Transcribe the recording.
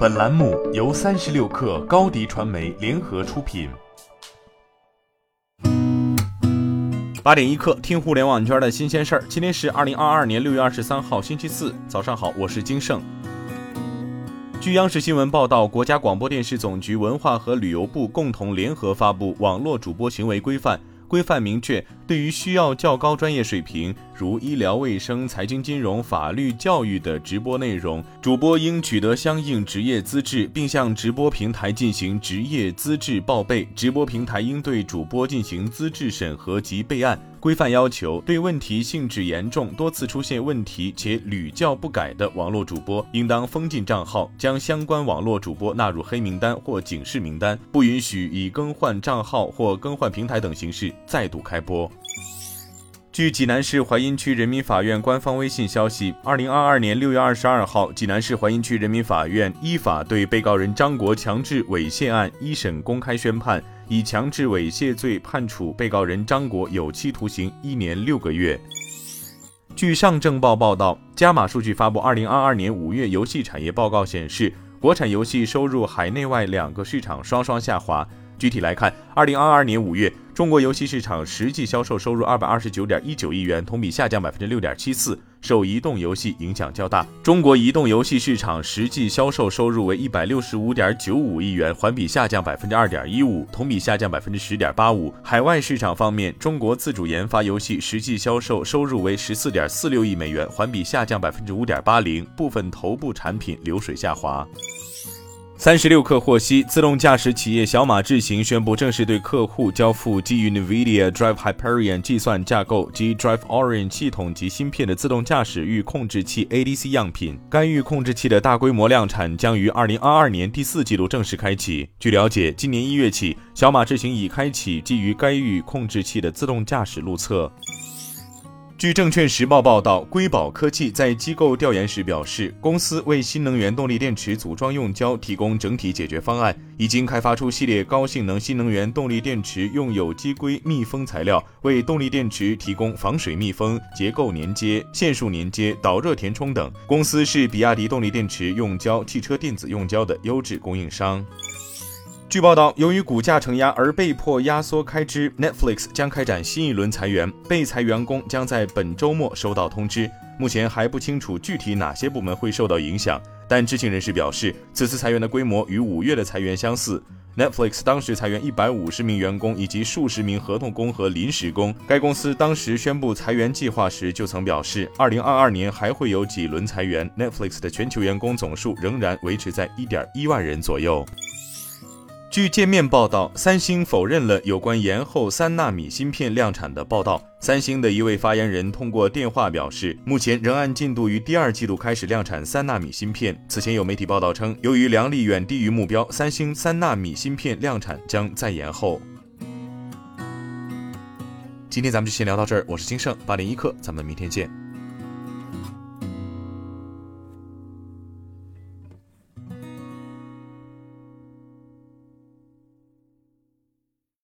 本栏目由三十六氪高低传媒联合出品。八点一刻，听互联网圈的新鲜事儿。今天是二零二二年六月二十三号，星期四，早上好，我是金盛。据央视新闻报道，国家广播电视总局、文化和旅游部共同联合发布《网络主播行为规范》。规范明确，对于需要较高专业水平，如医疗卫生、财经金融、法律、教育的直播内容，主播应取得相应职业资质，并向直播平台进行职业资质报备。直播平台应对主播进行资质审核及备案。规范要求，对问题性质严重、多次出现问题且屡教不改的网络主播，应当封禁账号，将相关网络主播纳入黑名单或警示名单，不允许以更换账号或更换平台等形式再度开播。据济南市淮阴区人民法院官方微信消息，二零二二年六月二十二号，济南市淮阴区人民法院依法对被告人张国强制猥亵案一审公开宣判。以强制猥亵罪判处被告人张国有期徒刑一年六个月。据上证报报道，加码数据发布二零二二年五月游戏产业报告显示，国产游戏收入海内外两个市场双双下滑。具体来看，二零二二年五月，中国游戏市场实际销售收入二百二十九点一九亿元，同比下降百分之六点七四，受移动游戏影响较大。中国移动游戏市场实际销售收入为一百六十五点九五亿元，环比下降百分之二点一五，同比下降百分之十点八五。海外市场方面，中国自主研发游戏实际销售收入为十四点四六亿美元，环比下降百分之五点八零，部分头部产品流水下滑。三十六氪获悉，自动驾驶企业小马智行宣布正式对客户交付基于 NVIDIA Drive Hyperion 计算架构及 Drive Orin 系统及芯片的自动驾驶域控制器 ADC 样品。该域控制器的大规模量产将于二零二二年第四季度正式开启。据了解，今年一月起，小马智行已开启基于该域控制器的自动驾驶路测。据证券时报报道，硅宝科技在机构调研时表示，公司为新能源动力电池组装用胶提供整体解决方案，已经开发出系列高性能新能源动力电池，用有机硅密封材料，为动力电池提供防水密封、结构连接、线束连接、导热填充等。公司是比亚迪动力电池用胶、汽车电子用胶的优质供应商。据报道，由于股价承压而被迫压缩开支，Netflix 将开展新一轮裁员，被裁员工将在本周末收到通知。目前还不清楚具体哪些部门会受到影响，但知情人士表示，此次裁员的规模与五月的裁员相似。Netflix 当时裁员一百五十名员工以及数十名合同工和临时工。该公司当时宣布裁员计划时就曾表示，二零二二年还会有几轮裁员。Netflix 的全球员工总数仍然维持在一点一万人左右。据界面报道，三星否认了有关延后三纳米芯片量产的报道。三星的一位发言人通过电话表示，目前仍按进度于第二季度开始量产三纳米芯片。此前有媒体报道称，由于良率远低于目标，三星三纳米芯片量产将再延后。今天咱们就先聊到这儿，我是金盛八点一刻，咱们明天见。